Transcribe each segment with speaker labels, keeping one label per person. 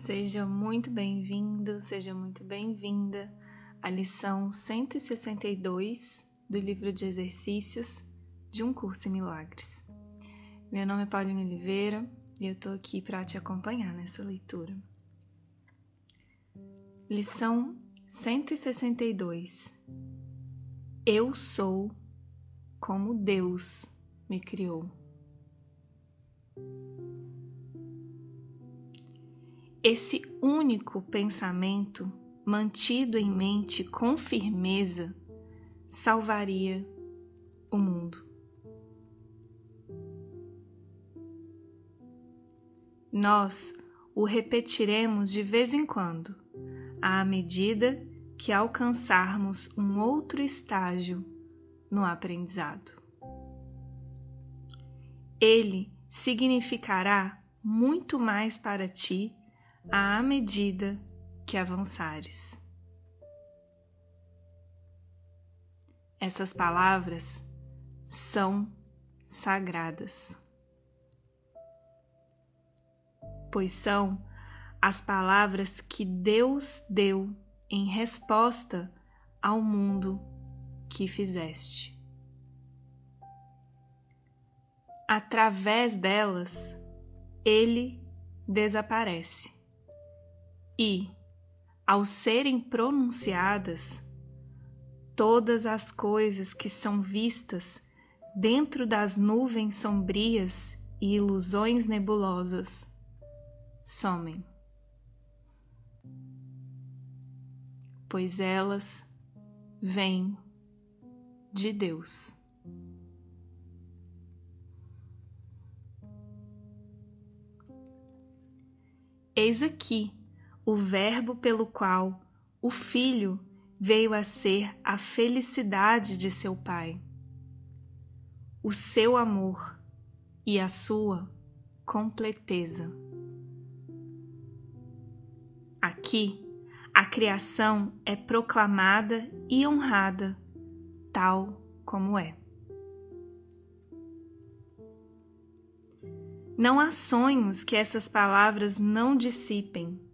Speaker 1: Seja muito bem-vindo, seja muito bem-vinda à lição 162 do livro de exercícios de Um Curso em Milagres. Meu nome é Pauline Oliveira e eu estou aqui para te acompanhar nessa leitura. Lição 162 Eu sou como Deus me criou. Esse único pensamento, mantido em mente com firmeza, salvaria o mundo. Nós o repetiremos de vez em quando, à medida que alcançarmos um outro estágio no aprendizado. Ele significará muito mais para ti à medida que avançares. Essas palavras são sagradas, pois são as palavras que Deus deu em resposta ao mundo que fizeste. Através delas, ele desaparece e, ao serem pronunciadas, todas as coisas que são vistas dentro das nuvens sombrias e ilusões nebulosas somem, pois elas vêm de Deus. Eis aqui o Verbo pelo qual o Filho veio a ser a felicidade de seu Pai, o seu amor e a sua completeza. Aqui, a criação é proclamada e honrada tal como é. Não há sonhos que essas palavras não dissipem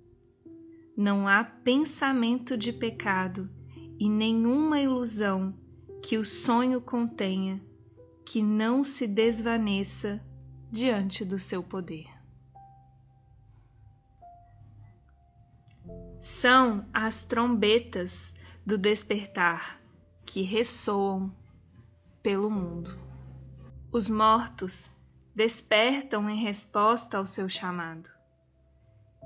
Speaker 1: não há pensamento de pecado e nenhuma ilusão que o sonho contenha que não se desvaneça diante do seu poder. São as trombetas do despertar que ressoam pelo mundo. Os mortos despertam em resposta ao seu chamado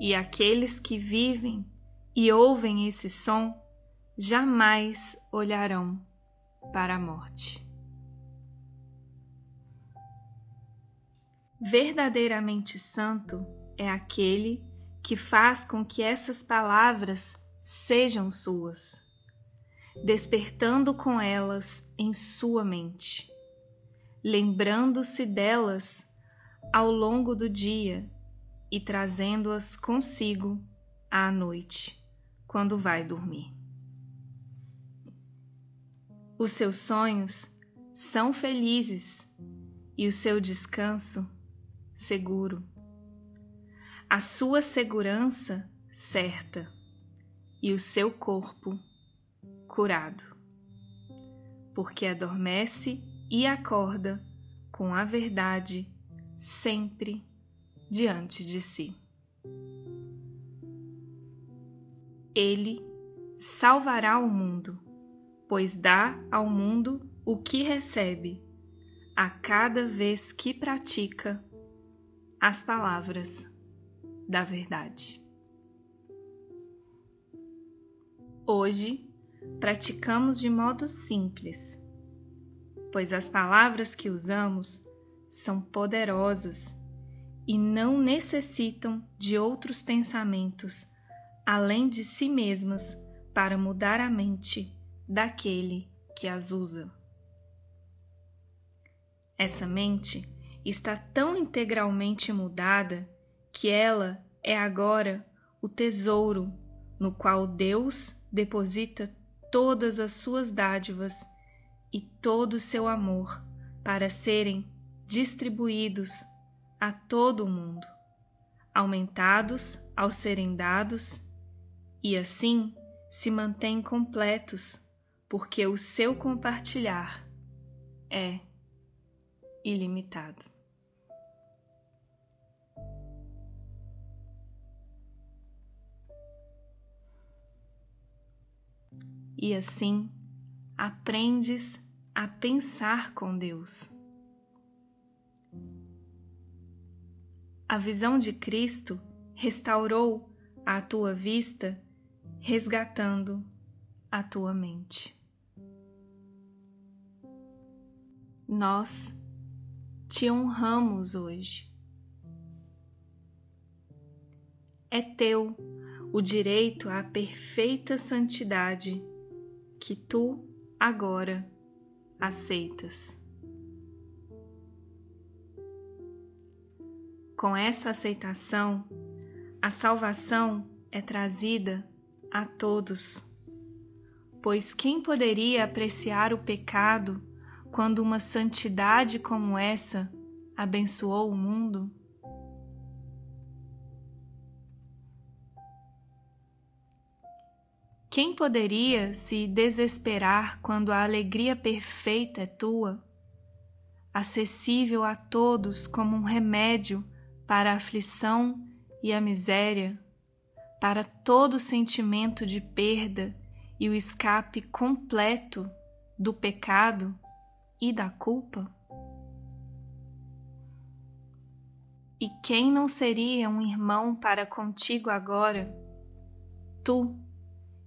Speaker 1: e aqueles que vivem e ouvem esse som jamais olharão para a morte. Verdadeiramente santo é aquele que faz com que essas palavras sejam suas, despertando com elas em sua mente, lembrando-se delas ao longo do dia e trazendo-as consigo à noite, quando vai dormir. Os seus sonhos são felizes e o seu descanso seguro. A sua segurança certa e o seu corpo curado, porque adormece e acorda com a verdade sempre diante de si. Ele salvará o mundo, pois dá ao mundo o que recebe a cada vez que pratica as palavras da verdade. Hoje praticamos de modo simples, pois as palavras que usamos são poderosas e não necessitam de outros pensamentos além de si mesmas para mudar a mente daquele que as usa. Essa mente está tão integralmente mudada que ela é agora o tesouro no qual Deus deposita todas as suas dádivas e todo o seu amor para serem distribuídos a todo o mundo, aumentados ao serem dados, e assim se mantêm completos, porque o seu compartilhar é ilimitado. E assim aprendes a pensar com Deus. A visão de Cristo restaurou a tua vista, resgatando a tua mente. Nós te honramos hoje. É teu o direito à perfeita santidade que tu agora aceitas. Com essa aceitação, a salvação é trazida a todos. Pois quem poderia apreciar o pecado quando uma santidade como essa abençoou o mundo? Quem poderia se desesperar quando a alegria perfeita é tua, acessível a todos como um remédio para a aflição e a miséria, para todo sentimento de perda e o escape completo do pecado e da culpa? E quem não seria um irmão para contigo agora, tu?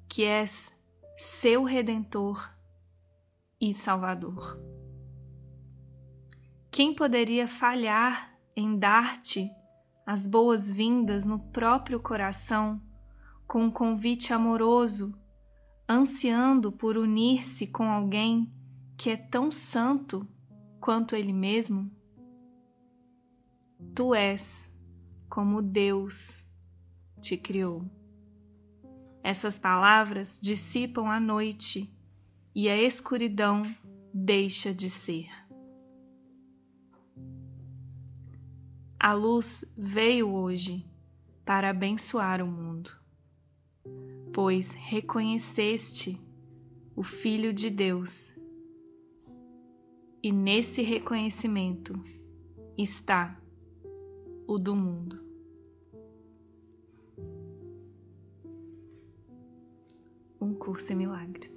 Speaker 1: que és seu redentor e salvador. Quem poderia falhar em dar-te as boas-vindas no próprio coração com um convite amoroso, ansiando por unir-se com alguém que é tão santo quanto ele mesmo? Tu és como Deus te criou. Essas palavras dissipam a noite e a escuridão deixa de ser. A luz veio hoje para abençoar o mundo, pois reconheceste o Filho de Deus, e nesse reconhecimento está o do mundo. um curso em milagres.